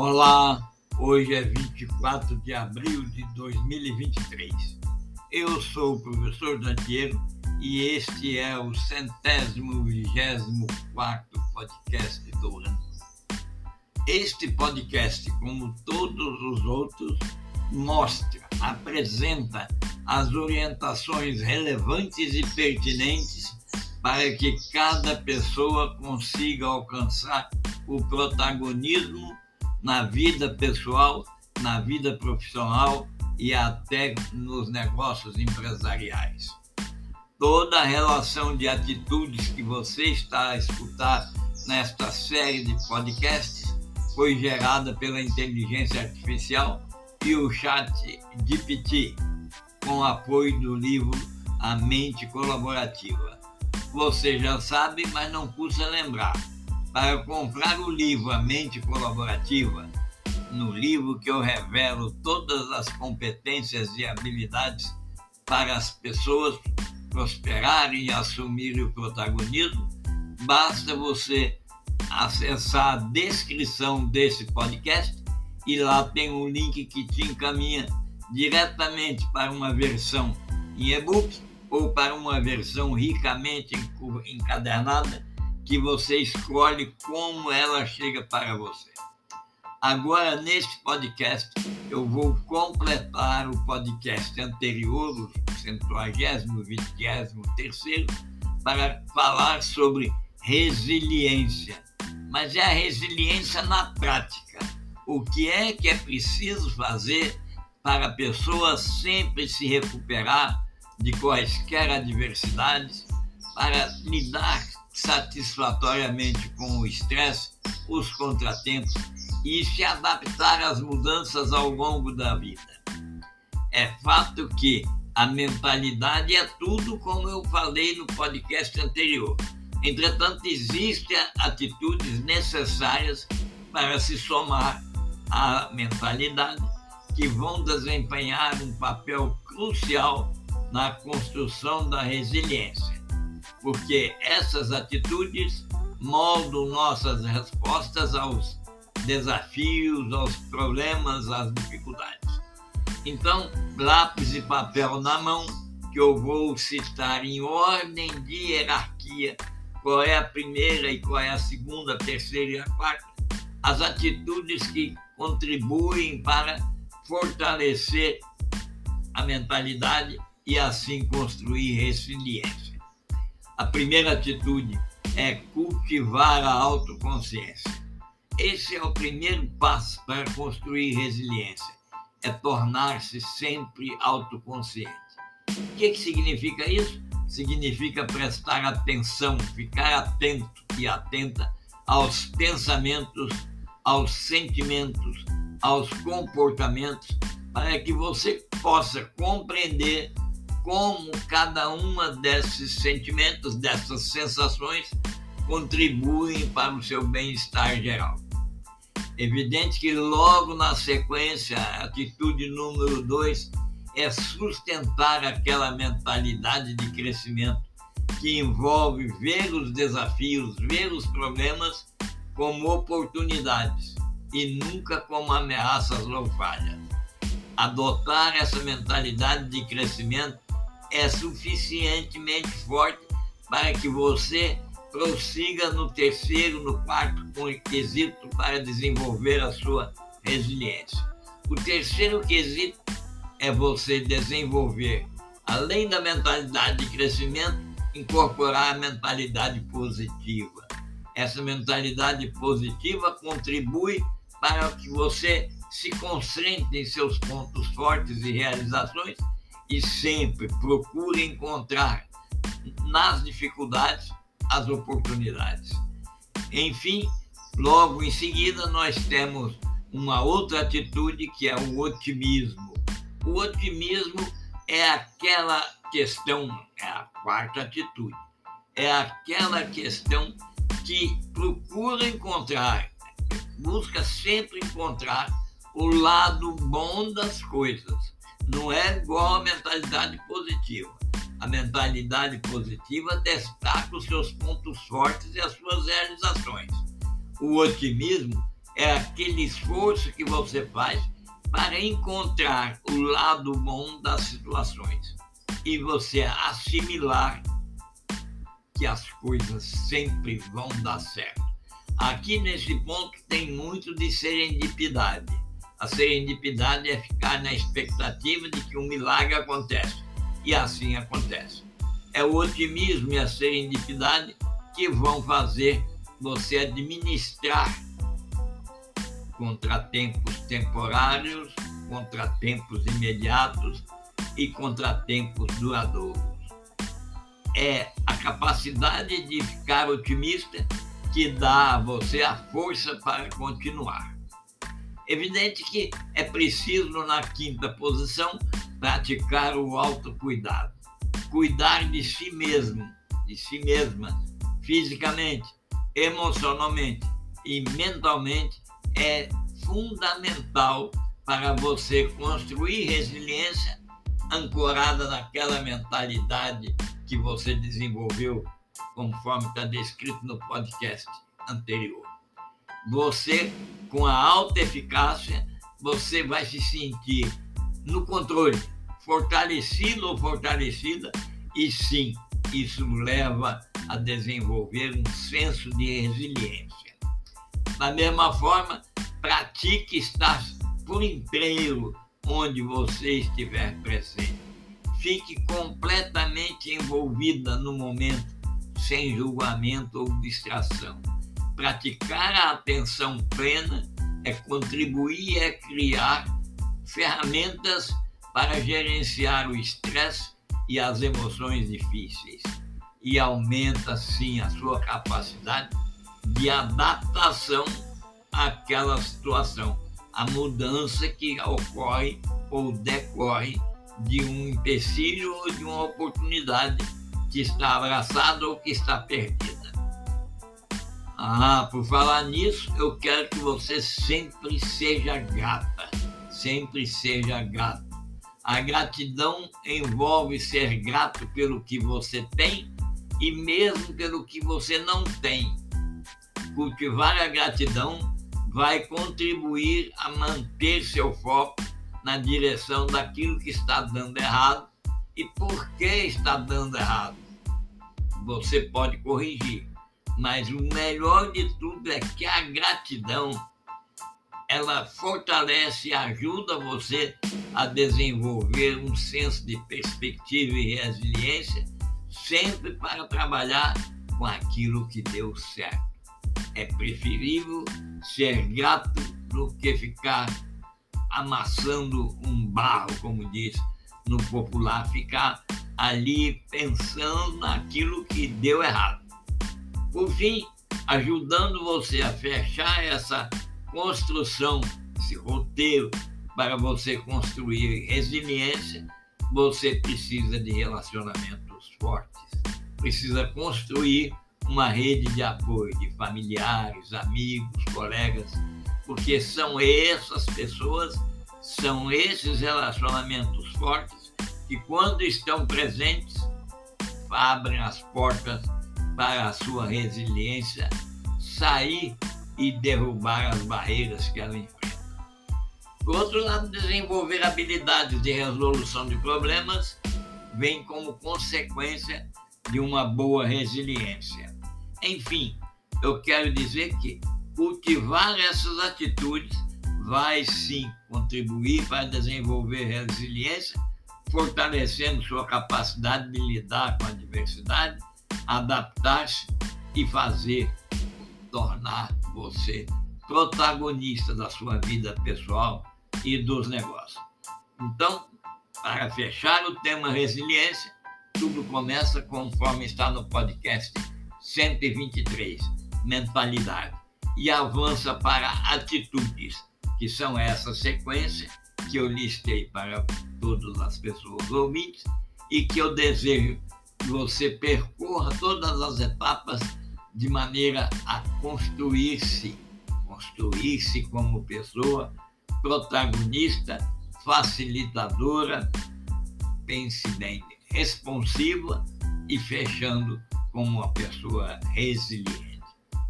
Olá, hoje é 24 de abril de 2023. Eu sou o professor Dantiero e este é o centésimo vigésimo quarto podcast do ano. Este podcast, como todos os outros, mostra, apresenta as orientações relevantes e pertinentes para que cada pessoa consiga alcançar o protagonismo na vida pessoal, na vida profissional e até nos negócios empresariais. Toda a relação de atitudes que você está a escutar nesta série de podcasts foi gerada pela inteligência artificial e o chat GPT, com apoio do livro A Mente Colaborativa. Você já sabe, mas não custa lembrar. Para comprar o livro A Mente Colaborativa, no livro que eu revelo todas as competências e habilidades para as pessoas prosperarem e assumirem o protagonismo, basta você acessar a descrição desse podcast e lá tem um link que te encaminha diretamente para uma versão em e-book ou para uma versão ricamente encadernada que você escolhe como ela chega para você. Agora, neste podcast, eu vou completar o podcast anterior, o centuagésimo, vigésimo terceiro, para falar sobre resiliência. Mas é a resiliência na prática. O que é que é preciso fazer para a pessoa sempre se recuperar de quaisquer adversidades, para lidar satisfatoriamente com o estresse, os contratempos e se adaptar às mudanças ao longo da vida. É fato que a mentalidade é tudo, como eu falei no podcast anterior. Entretanto, existem atitudes necessárias para se somar à mentalidade que vão desempenhar um papel crucial na construção da resiliência, porque essas atitudes moldam nossas respostas aos desafios, aos problemas, às dificuldades. Então, lápis e papel na mão, que eu vou citar em ordem de hierarquia qual é a primeira e qual é a segunda, a terceira e a quarta, as atitudes que contribuem para fortalecer a mentalidade e assim construir resiliência. A primeira atitude é cultivar a autoconsciência. Esse é o primeiro passo para construir resiliência, é tornar-se sempre autoconsciente. O que, que significa isso? Significa prestar atenção, ficar atento e atenta aos pensamentos, aos sentimentos, aos comportamentos, para que você possa compreender como cada uma desses sentimentos, dessas sensações, contribuem para o seu bem-estar geral. Evidente que logo na sequência, a atitude número dois é sustentar aquela mentalidade de crescimento que envolve ver os desafios, ver os problemas como oportunidades e nunca como ameaças ou falhas. Adotar essa mentalidade de crescimento é suficientemente forte para que você prossiga no terceiro, no quarto quesito para desenvolver a sua resiliência. O terceiro quesito é você desenvolver, além da mentalidade de crescimento, incorporar a mentalidade positiva. Essa mentalidade positiva contribui para que você se concentre em seus pontos fortes e realizações e sempre procure encontrar nas dificuldades as oportunidades. Enfim, logo em seguida, nós temos uma outra atitude que é o otimismo. O otimismo é aquela questão, é a quarta atitude, é aquela questão que procura encontrar, busca sempre encontrar o lado bom das coisas não é igual a mentalidade positiva. A mentalidade positiva destaca os seus pontos fortes e as suas realizações. O otimismo é aquele esforço que você faz para encontrar o lado bom das situações e você assimilar que as coisas sempre vão dar certo. Aqui nesse ponto tem muito de serendipidade. A serendipidade é ficar na expectativa de que um milagre acontece. E assim acontece. É o otimismo e a serendipidade que vão fazer você administrar contratempos temporários, contratempos imediatos e contratempos duradouros. É a capacidade de ficar otimista que dá a você a força para continuar. Evidente que é preciso, na quinta posição, praticar o autocuidado. Cuidar de si mesmo, de si mesma, fisicamente, emocionalmente e mentalmente é fundamental para você construir resiliência ancorada naquela mentalidade que você desenvolveu, conforme está descrito no podcast anterior. Você, com a alta eficácia, você vai se sentir no controle, fortalecido ou fortalecida, e sim, isso leva a desenvolver um senso de resiliência. Da mesma forma, pratique estar por inteiro onde você estiver presente. Fique completamente envolvida no momento, sem julgamento ou distração. Praticar a atenção plena é contribuir a criar ferramentas para gerenciar o estresse e as emoções difíceis e aumenta sim a sua capacidade de adaptação àquela situação, a mudança que ocorre ou decorre de um empecilho ou de uma oportunidade que está abraçada ou que está perdida. Ah, por falar nisso, eu quero que você sempre seja grata, sempre seja grato. A gratidão envolve ser grato pelo que você tem e mesmo pelo que você não tem. Cultivar a gratidão vai contribuir a manter seu foco na direção daquilo que está dando errado e por que está dando errado. Você pode corrigir, mas o melhor de tudo é que a gratidão ela fortalece e ajuda você a desenvolver um senso de perspectiva e resiliência sempre para trabalhar com aquilo que deu certo. É preferível ser grato do que ficar amassando um barro, como diz no popular, ficar ali pensando naquilo que deu errado. Por fim, ajudando você a fechar essa construção, esse roteiro para você construir resiliência, você precisa de relacionamento fortes. Precisa construir uma rede de apoio de familiares, amigos, colegas, porque são essas pessoas, são esses relacionamentos fortes que, quando estão presentes, abrem as portas para a sua resiliência sair e derrubar as barreiras que ela enfrenta. Por outro lado, desenvolver habilidades de resolução de problemas vem como consequência de uma boa resiliência. Enfim, eu quero dizer que cultivar essas atitudes vai sim contribuir para desenvolver resiliência, fortalecendo sua capacidade de lidar com a diversidade, adaptar-se e fazer tornar você protagonista da sua vida pessoal e dos negócios. Então, para fechar o tema resiliência, tudo começa conforme está no podcast 123, mentalidade, e avança para atitudes, que são essa sequência que eu listei para todas as pessoas ouvintes e que eu desejo que você percorra todas as etapas de maneira a construir-se, construir-se como pessoa protagonista facilitadora, pense bem, responsiva e fechando como uma pessoa resiliente.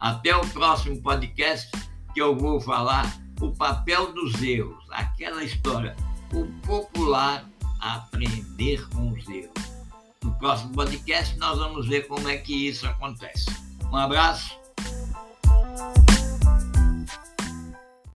Até o próximo podcast que eu vou falar o papel dos erros, aquela história, o popular aprender com os erros. No próximo podcast nós vamos ver como é que isso acontece. Um abraço